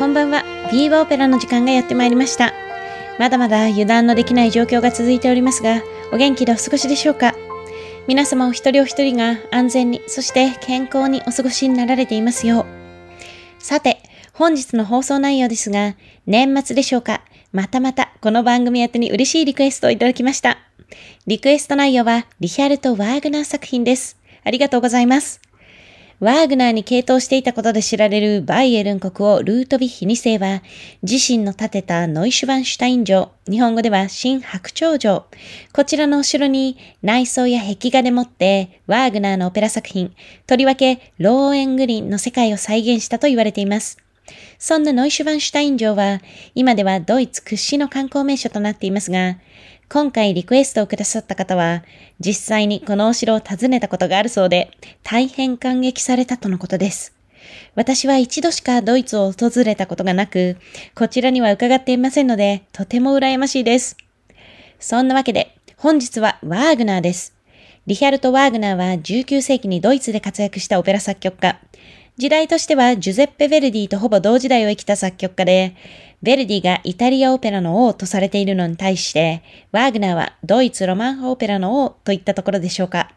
こんばんは。ビーバーオペラの時間がやってまいりました。まだまだ油断のできない状況が続いておりますが、お元気でお過ごしでしょうか？皆様お一人お一人が安全に、そして健康にお過ごしになられていますよう。さて、本日の放送内容ですが、年末でしょうか？またまたこの番組宛てに嬉しいリクエストをいただきました。リクエスト内容はリヒャルト・ワーグナー作品です。ありがとうございます。ワーグナーに傾倒していたことで知られるバイエルン国王ルートヴィヒ2世は、自身の建てたノイシュバンシュタイン城、日本語では新白鳥城、こちらのお城に内装や壁画でもってワーグナーのオペラ作品、とりわけローエングリンの世界を再現したと言われています。そんなノイシュバンシュタイン城は、今ではドイツ屈指の観光名所となっていますが、今回リクエストをくださった方は、実際にこのお城を訪ねたことがあるそうで、大変感激されたとのことです。私は一度しかドイツを訪れたことがなく、こちらには伺っていませんので、とても羨ましいです。そんなわけで、本日はワーグナーです。リヒャルト・ワーグナーは19世紀にドイツで活躍したオペラ作曲家。時代としてはジュゼッペ・ヴェルディとほぼ同時代を生きた作曲家で、ヴェルディがイタリアオペラの王とされているのに対して、ワーグナーはドイツロマン派オペラの王といったところでしょうか。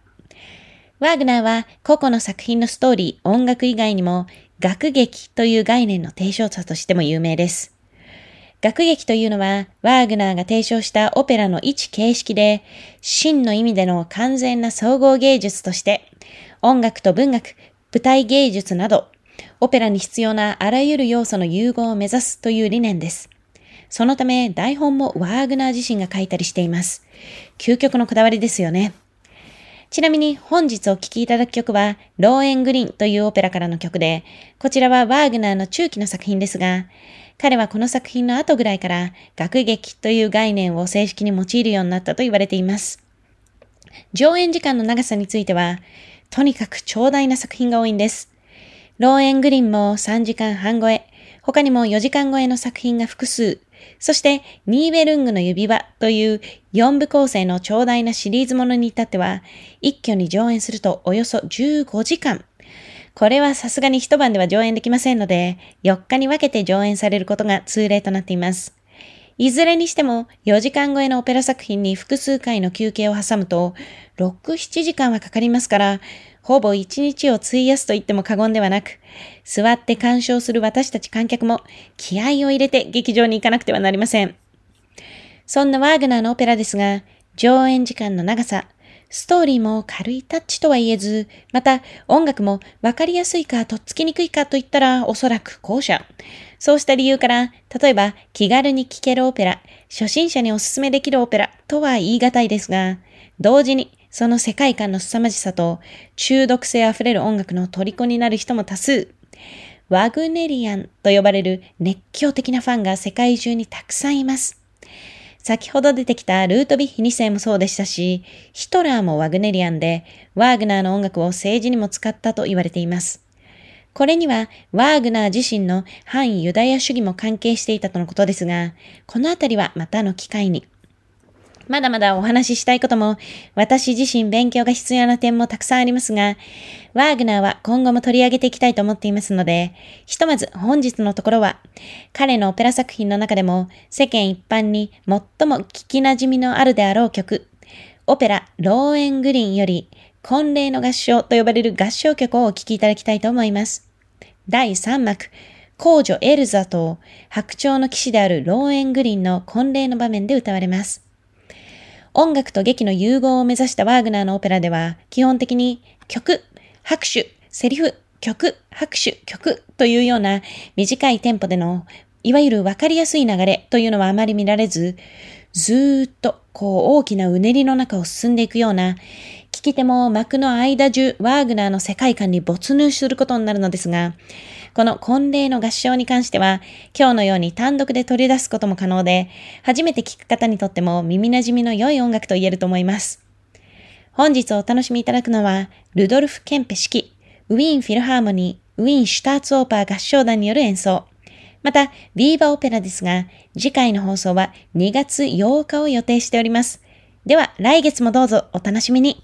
ワーグナーは個々の作品のストーリー、音楽以外にも、楽劇という概念の提唱者としても有名です。楽劇というのは、ワーグナーが提唱したオペラの一形式で、真の意味での完全な総合芸術として、音楽と文学、舞台芸術など、オペラに必要なあらゆる要素の融合を目指すという理念です。そのため、台本もワーグナー自身が書いたりしています。究極のこだわりですよね。ちなみに本日お聴きいただく曲は、ローエングリーンというオペラからの曲で、こちらはワーグナーの中期の作品ですが、彼はこの作品の後ぐらいから、楽劇という概念を正式に用いるようになったと言われています。上演時間の長さについては、とにかく長大な作品が多いんです。ローエングリンも3時間半超え、他にも4時間超えの作品が複数、そして、ニーベルングの指輪という4部構成の長大なシリーズものに至っては、一挙に上演するとおよそ15時間。これはさすがに一晩では上演できませんので、4日に分けて上演されることが通例となっています。いずれにしても4時間超えのオペラ作品に複数回の休憩を挟むと、6、7時間はかかりますから、ほぼ1日を費やすと言っても過言ではなく、座って鑑賞する私たち観客も気合を入れて劇場に行かなくてはなりません。そんなワーグナーのオペラですが、上演時間の長さ、ストーリーも軽いタッチとは言えず、また音楽もわかりやすいかとっつきにくいかと言ったらおそらく後者。そうした理由から、例えば気軽に聴けるオペラ、初心者におすすめできるオペラとは言い難いですが、同時にその世界観の凄まじさと中毒性あふれる音楽の虜になる人も多数。ワグネリアンと呼ばれる熱狂的なファンが世界中にたくさんいます。先ほど出てきたルートビッヒ2世もそうでしたし、ヒトラーもワグネリアンで、ワーグナーの音楽を政治にも使ったと言われています。これには、ワーグナー自身の反ユダヤ主義も関係していたとのことですが、このあたりはまたの機会に。まだまだお話ししたいことも、私自身勉強が必要な点もたくさんありますが、ワーグナーは今後も取り上げていきたいと思っていますので、ひとまず本日のところは、彼のオペラ作品の中でも世間一般に最も聞き馴染みのあるであろう曲、オペラローエングリーンより、婚礼の合唱と呼ばれる合唱曲をお聴きいただきたいと思います。第3幕、皇女エルザと白鳥の騎士であるローエングリンの婚礼の場面で歌われます。音楽と劇の融合を目指したワーグナーのオペラでは、基本的に曲、拍手、セリフ、曲、拍手、曲というような短いテンポでの、いわゆるわかりやすい流れというのはあまり見られず、ずーっとこう大きなうねりの中を進んでいくような、き手も幕の間中ワーグナーの世界観に没入することになるのですが、この婚礼の合唱に関しては、今日のように単独で取り出すことも可能で、初めて聞く方にとっても耳馴染みの良い音楽と言えると思います。本日お楽しみいただくのは、ルドルフ・ケンペ式、ウィーンフィルハーモニー、ウィーンシュターツオーパー合唱団による演奏。また、ビーバオペラですが、次回の放送は2月8日を予定しております。では、来月もどうぞお楽しみに。